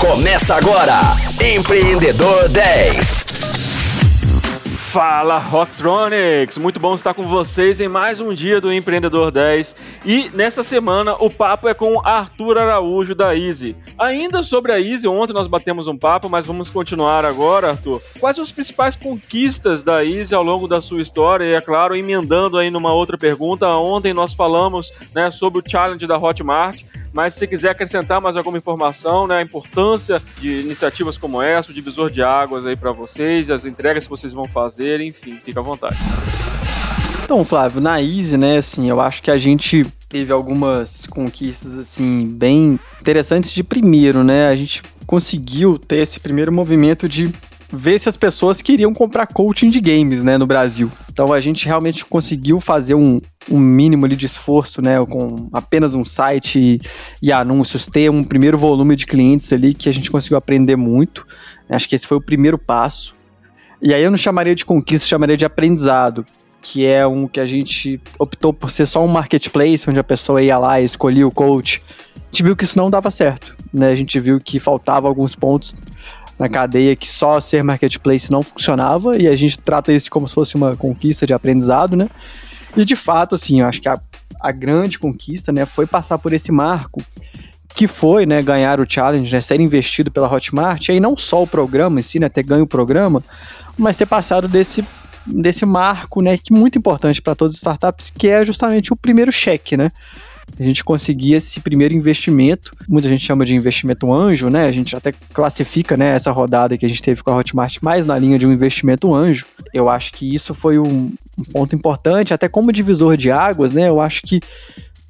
Começa agora, Empreendedor 10. Fala Rocktronics! Muito bom estar com vocês em mais um dia do Empreendedor 10 e nessa semana o papo é com Arthur Araújo da Easy. Ainda sobre a Easy, ontem nós batemos um papo, mas vamos continuar agora, Arthur. Quais as principais conquistas da Easy ao longo da sua história? E é claro, emendando aí numa outra pergunta, ontem nós falamos né, sobre o challenge da Hotmart mas se quiser acrescentar mais alguma informação, né, a importância de iniciativas como essa, o divisor de águas aí para vocês, as entregas que vocês vão fazer, enfim, fica à vontade. Então, Flávio, na Easy, né, assim, eu acho que a gente teve algumas conquistas, assim, bem interessantes de primeiro, né, a gente conseguiu ter esse primeiro movimento de ver se as pessoas queriam comprar coaching de games, né, no Brasil. Então a gente realmente conseguiu fazer um, um mínimo de esforço, né, com apenas um site e, e anúncios, ter um primeiro volume de clientes ali que a gente conseguiu aprender muito. Acho que esse foi o primeiro passo. E aí eu não chamaria de conquista, chamaria de aprendizado, que é um que a gente optou por ser só um marketplace, onde a pessoa ia lá e escolhia o coach. A gente viu que isso não dava certo, né? A gente viu que faltava alguns pontos na cadeia que só ser marketplace não funcionava e a gente trata isso como se fosse uma conquista de aprendizado, né? E de fato, assim, eu acho que a, a grande conquista, né, foi passar por esse marco que foi, né, ganhar o challenge, né, ser investido pela Hotmart, e aí não só o programa em si, né, ter ganho o programa, mas ter passado desse desse marco, né, que é muito importante para todas as startups, que é justamente o primeiro cheque, né? A gente conseguir esse primeiro investimento. Muita gente chama de investimento anjo, né? A gente até classifica né, essa rodada que a gente teve com a Hotmart mais na linha de um investimento anjo. Eu acho que isso foi um, um ponto importante, até como divisor de águas, né? Eu acho que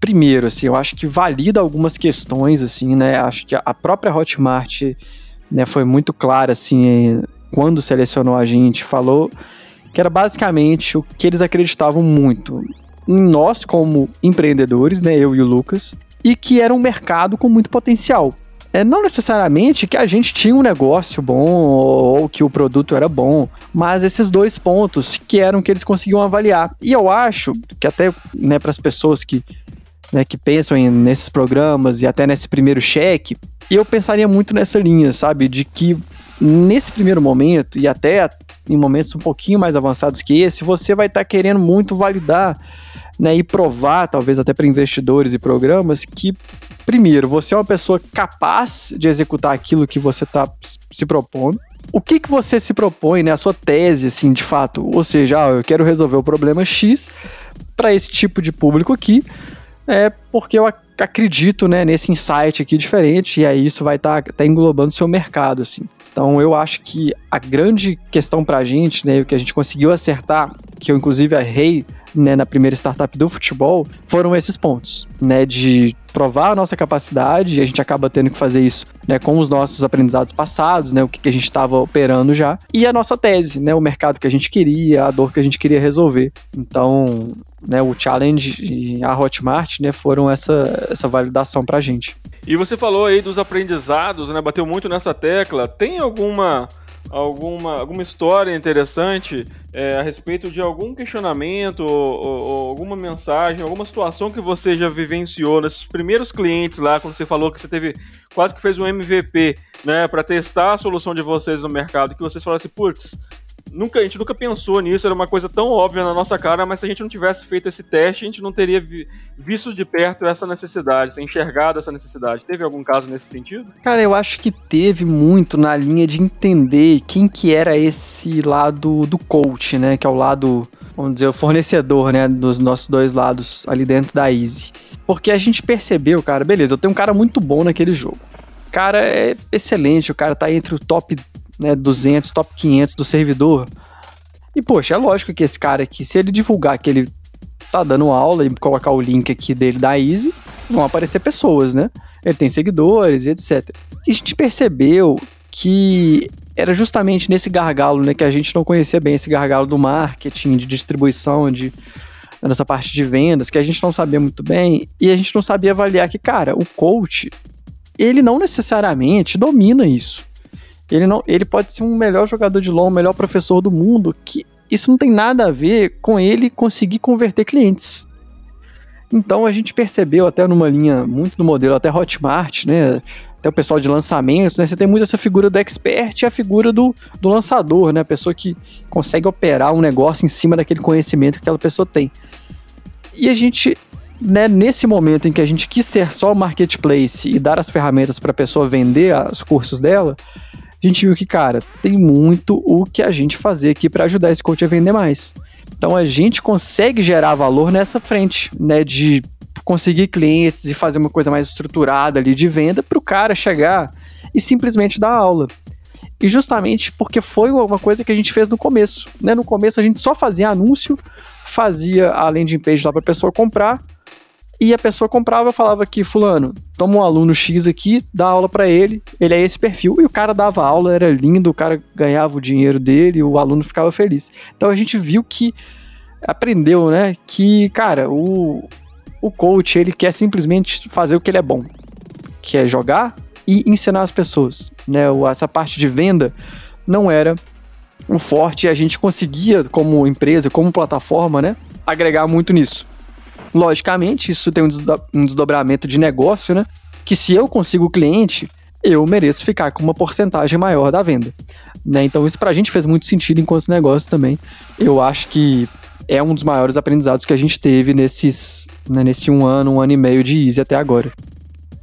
primeiro, assim, eu acho que valida algumas questões, assim, né? Acho que a própria Hotmart, né, foi muito clara, assim, quando selecionou a gente, falou que era basicamente o que eles acreditavam muito em nós como empreendedores, né, eu e o Lucas, e que era um mercado com muito potencial. É, não necessariamente que a gente tinha um negócio bom ou que o produto era bom, mas esses dois pontos que eram que eles conseguiam avaliar. E eu acho que até né, para as pessoas que, né, que pensam em, nesses programas e até nesse primeiro cheque, eu pensaria muito nessa linha, sabe? De que nesse primeiro momento e até em momentos um pouquinho mais avançados que esse, você vai estar tá querendo muito validar né, e provar, talvez até para investidores e programas, que, primeiro, você é uma pessoa capaz de executar aquilo que você está se propondo. O que, que você se propõe, né, a sua tese, assim, de fato? Ou seja, ah, eu quero resolver o problema X para esse tipo de público aqui, é porque eu acredito, né, nesse insight aqui diferente, e aí isso vai estar tá, tá englobando seu mercado, assim. Então eu acho que a grande questão para a gente, né, o que a gente conseguiu acertar, que eu inclusive errei né, na primeira startup do futebol, foram esses pontos, né, de provar a nossa capacidade, e a gente acaba tendo que fazer isso, né, com os nossos aprendizados passados, né, o que, que a gente estava operando já, e a nossa tese, né, o mercado que a gente queria, a dor que a gente queria resolver. Então, né, o challenge e a Hotmart, né, foram essa, essa validação para a gente. E você falou aí dos aprendizados, né, bateu muito nessa tecla. Tem alguma alguma, alguma história interessante é, a respeito de algum questionamento ou, ou, ou, alguma mensagem, alguma situação que você já vivenciou nesses primeiros clientes lá, quando você falou que você teve quase que fez um MVP, né, para testar a solução de vocês no mercado, que vocês falaram assim, putz, nunca, a gente nunca pensou nisso, era uma coisa tão óbvia na nossa cara, mas se a gente não tivesse feito esse teste, a gente não teria vi, visto de perto essa necessidade, enxergado essa necessidade. Teve algum caso nesse sentido? Cara, eu acho que teve muito na linha de entender quem que era esse lado do coach, né, que é o lado, vamos dizer, o fornecedor, né, dos nossos dois lados ali dentro da Easy. Porque a gente percebeu, cara, beleza, eu tenho um cara muito bom naquele jogo. O cara é excelente, o cara tá entre o top né, 200, top 500 do servidor. E, poxa, é lógico que esse cara aqui, se ele divulgar que ele tá dando aula e colocar o link aqui dele da Easy, vão aparecer pessoas, né? Ele tem seguidores e etc. E a gente percebeu que era justamente nesse gargalo, né, que a gente não conhecia bem esse gargalo do marketing, de distribuição, de nessa parte de vendas, que a gente não sabia muito bem, e a gente não sabia avaliar que, cara, o coach, ele não necessariamente domina isso. Ele, não, ele pode ser um melhor jogador de LoL, um melhor professor do mundo, que isso não tem nada a ver com ele conseguir converter clientes. Então a gente percebeu até numa linha muito do modelo até Hotmart, né? Até o pessoal de lançamentos, né? Você tem muito essa figura do expert e a figura do, do lançador, né? A pessoa que consegue operar um negócio em cima daquele conhecimento que aquela pessoa tem. E a gente, né, nesse momento em que a gente quis ser só o marketplace e dar as ferramentas para a pessoa vender os cursos dela, a gente viu que, cara, tem muito o que a gente fazer aqui para ajudar esse coach a vender mais. Então a gente consegue gerar valor nessa frente, né, de conseguir clientes e fazer uma coisa mais estruturada ali de venda para o cara chegar e simplesmente dar aula. E justamente porque foi uma coisa que a gente fez no começo. Né? No começo a gente só fazia anúncio, fazia a landing page lá para a pessoa comprar, e a pessoa comprava falava que, fulano, toma um aluno X aqui, dá aula para ele, ele é esse perfil. E o cara dava aula, era lindo, o cara ganhava o dinheiro dele, o aluno ficava feliz. Então a gente viu que, aprendeu, né, que, cara, o, o coach, ele quer simplesmente fazer o que ele é bom, que é jogar e ensinar as pessoas, né? Essa parte de venda não era o forte e a gente conseguia, como empresa, como plataforma, né, agregar muito nisso. Logicamente, isso tem um desdobramento de negócio, né? Que se eu consigo o cliente, eu mereço ficar com uma porcentagem maior da venda. Né? Então, isso pra gente fez muito sentido enquanto negócio também. Eu acho que é um dos maiores aprendizados que a gente teve nesses, né, nesse um ano, um ano e meio de Easy até agora.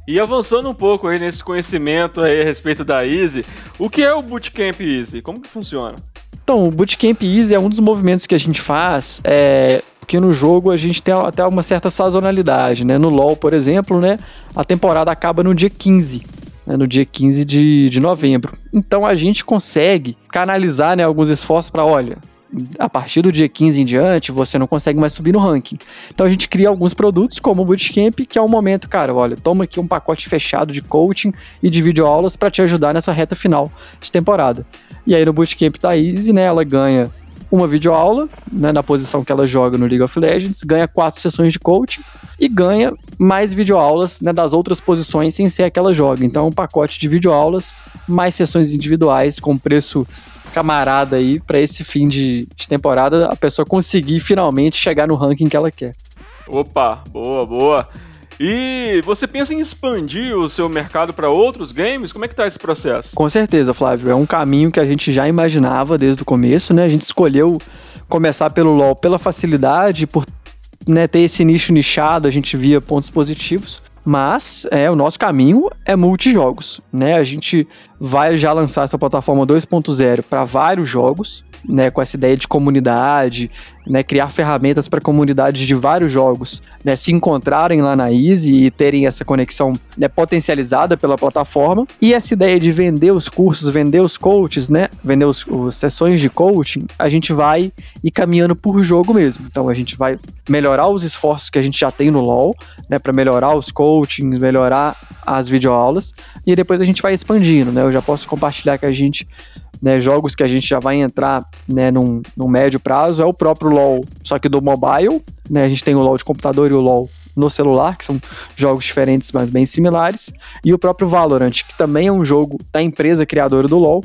E avançando um pouco aí nesse conhecimento aí a respeito da Easy, o que é o Bootcamp Easy? Como que funciona? Então, o Bootcamp Easy é um dos movimentos que a gente faz é, porque no jogo a gente tem até uma certa sazonalidade, né? No LoL, por exemplo, né? A temporada acaba no dia 15, né? no dia 15 de, de novembro. Então a gente consegue canalizar né, alguns esforços para, olha, a partir do dia 15 em diante, você não consegue mais subir no ranking. Então a gente cria alguns produtos, como o Bootcamp, que é um momento, cara, olha, toma aqui um pacote fechado de coaching e de videoaulas para te ajudar nessa reta final de temporada. E aí no Bootcamp da Easy, né, ela ganha uma videoaula, né, na posição que ela joga no League of Legends, ganha quatro sessões de coaching e ganha mais videoaulas né, das outras posições sem ser a que ela joga. Então, um pacote de videoaulas, mais sessões individuais com preço camarada aí para esse fim de, de temporada a pessoa conseguir finalmente chegar no ranking que ela quer. Opa, boa, boa. E você pensa em expandir o seu mercado para outros games? Como é que tá esse processo? Com certeza, Flávio. É um caminho que a gente já imaginava desde o começo, né? A gente escolheu começar pelo LoL pela facilidade, por né, ter esse nicho nichado, a gente via pontos positivos. Mas é o nosso caminho é multijogos, né? A gente vai já lançar essa plataforma 2.0 para vários jogos, né, com essa ideia de comunidade, né, criar ferramentas para comunidades de vários jogos, né, se encontrarem lá na Easy e terem essa conexão né, potencializada pela plataforma. E essa ideia de vender os cursos, vender os coaches, né, vender os, os sessões de coaching, a gente vai ir caminhando por jogo mesmo. Então a gente vai melhorar os esforços que a gente já tem no LoL, né, para melhorar os coachings, melhorar as videoaulas e depois a gente vai expandindo, né? Eu já posso compartilhar que a gente né, jogos que a gente já vai entrar né, num, num médio prazo é o próprio LoL, só que do mobile. Né, a gente tem o LoL de computador e o LoL no celular, que são jogos diferentes, mas bem similares. E o próprio Valorant, que também é um jogo da empresa criadora do LoL,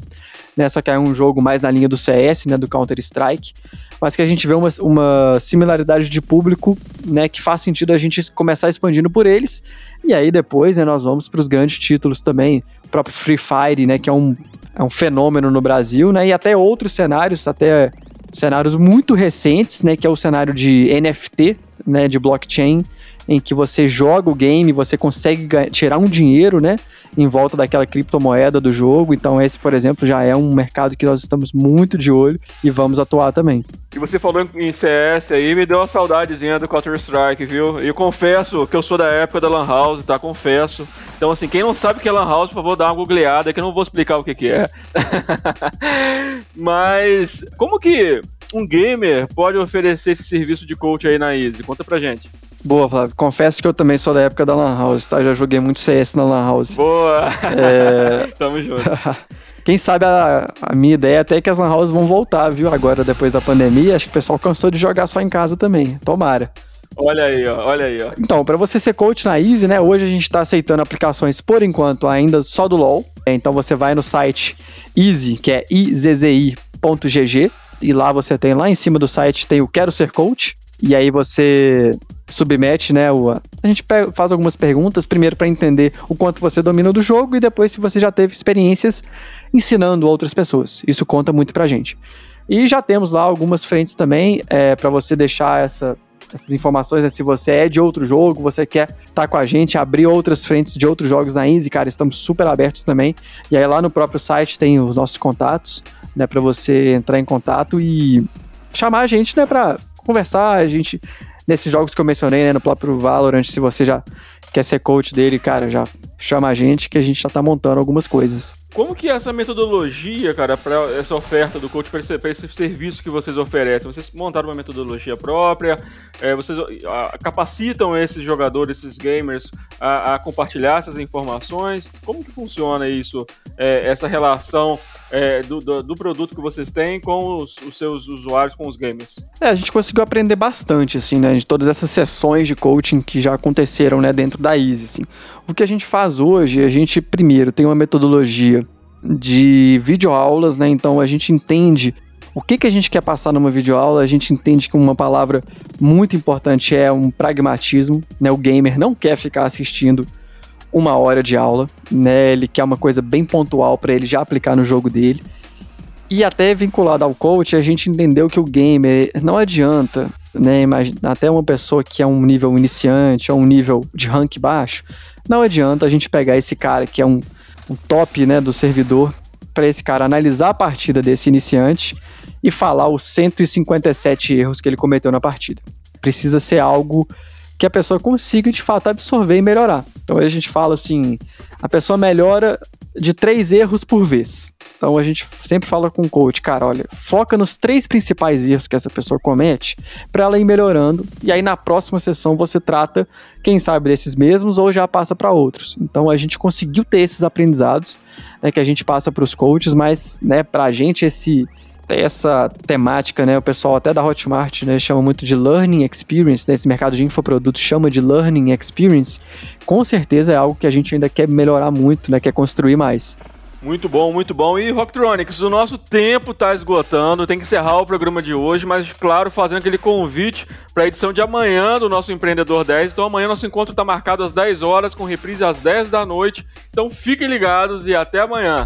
né, só que é um jogo mais na linha do CS, né, do Counter-Strike, mas que a gente vê uma, uma similaridade de público né, que faz sentido a gente começar expandindo por eles. E aí depois né, nós vamos para os grandes títulos também, o próprio Free Fire, né, que é um é um fenômeno no Brasil, né? E até outros cenários, até cenários muito recentes, né? Que é o cenário de NFT, né? De blockchain, em que você joga o game, você consegue tirar um dinheiro, né? Em volta daquela criptomoeda do jogo. Então, esse, por exemplo, já é um mercado que nós estamos muito de olho e vamos atuar também. E você falou em CS aí, me deu uma saudadezinha do Counter-Strike, viu? E eu confesso que eu sou da época da Lan House, tá? Confesso. Então, assim, quem não sabe o que é Lan House, por favor, dá uma googleada, que eu não vou explicar o que, que é. Mas, como que um gamer pode oferecer esse serviço de coach aí na Easy? Conta pra gente. Boa, Flávio. Confesso que eu também sou da época da Lan House, tá? Já joguei muito CS na Lan House. Boa! É... Tamo junto. Quem sabe a, a, minha ideia é até que as Lan Houses vão voltar, viu? Agora, depois da pandemia, acho que o pessoal cansou de jogar só em casa também. Tomara. Olha aí, ó, olha aí, ó. Então, para você ser coach na Easy, né? Hoje a gente tá aceitando aplicações por enquanto ainda só do LoL. Então você vai no site Easy, que é izzi.gg, e lá você tem lá em cima do site tem o Quero Ser Coach. E aí você submete, né? O, a gente pega, faz algumas perguntas, primeiro para entender o quanto você domina do jogo e depois se você já teve experiências ensinando outras pessoas. Isso conta muito pra gente. E já temos lá algumas frentes também é, para você deixar essa, essas informações, né? Se você é de outro jogo, você quer estar tá com a gente, abrir outras frentes de outros jogos na Easy, cara, estamos super abertos também. E aí lá no próprio site tem os nossos contatos, né, para você entrar em contato e chamar a gente, né, para conversar, a gente nesses jogos que eu mencionei, né, no próprio Valorant, se você já quer ser coach dele, cara, já chama a gente que a gente já tá montando algumas coisas. Como que é essa metodologia, cara, para essa oferta do coach, para esse, esse, serviço que vocês oferecem? Vocês montaram uma metodologia própria? É, vocês a, capacitam esses jogadores, esses gamers, a, a, compartilhar essas informações? Como que funciona isso, é, essa relação é, do, do, do, produto que vocês têm com os, os, seus usuários, com os gamers? É, a gente conseguiu aprender bastante, assim, né, de todas essas sessões de coaching que já aconteceram, né, dentro da Easy, assim. O que a gente faz hoje, a gente, primeiro, tem uma metodologia de videoaulas, né, então a gente entende o que, que a gente quer passar numa videoaula, a gente entende que uma palavra muito importante é um pragmatismo, né, o gamer não quer ficar assistindo uma hora de aula, né? Ele quer uma coisa bem pontual para ele já aplicar no jogo dele. E até vinculado ao coach, a gente entendeu que o gamer não adianta, né? Imagina, até uma pessoa que é um nível iniciante ou um nível de rank baixo, não adianta a gente pegar esse cara que é um, um top né, do servidor para esse cara analisar a partida desse iniciante e falar os 157 erros que ele cometeu na partida. Precisa ser algo que a pessoa consiga de fato absorver e melhorar. Então a gente fala assim, a pessoa melhora de três erros por vez. Então a gente sempre fala com o coach, cara, olha, foca nos três principais erros que essa pessoa comete para ela ir melhorando e aí na próxima sessão você trata, quem sabe desses mesmos ou já passa para outros. Então a gente conseguiu ter esses aprendizados, né, que a gente passa para os coaches, mas, né, para a gente esse essa temática, né? O pessoal até da Hotmart, né, chama muito de learning experience, né, mercado de infoprodutos chama de learning experience. Com certeza é algo que a gente ainda quer melhorar muito, né? Quer construir mais. Muito bom, muito bom. E Rocktronics, o nosso tempo está esgotando, tem que encerrar o programa de hoje, mas claro, fazendo aquele convite para a edição de amanhã do nosso Empreendedor 10. Então amanhã nosso encontro está marcado às 10 horas, com reprise às 10 da noite. Então fiquem ligados e até amanhã.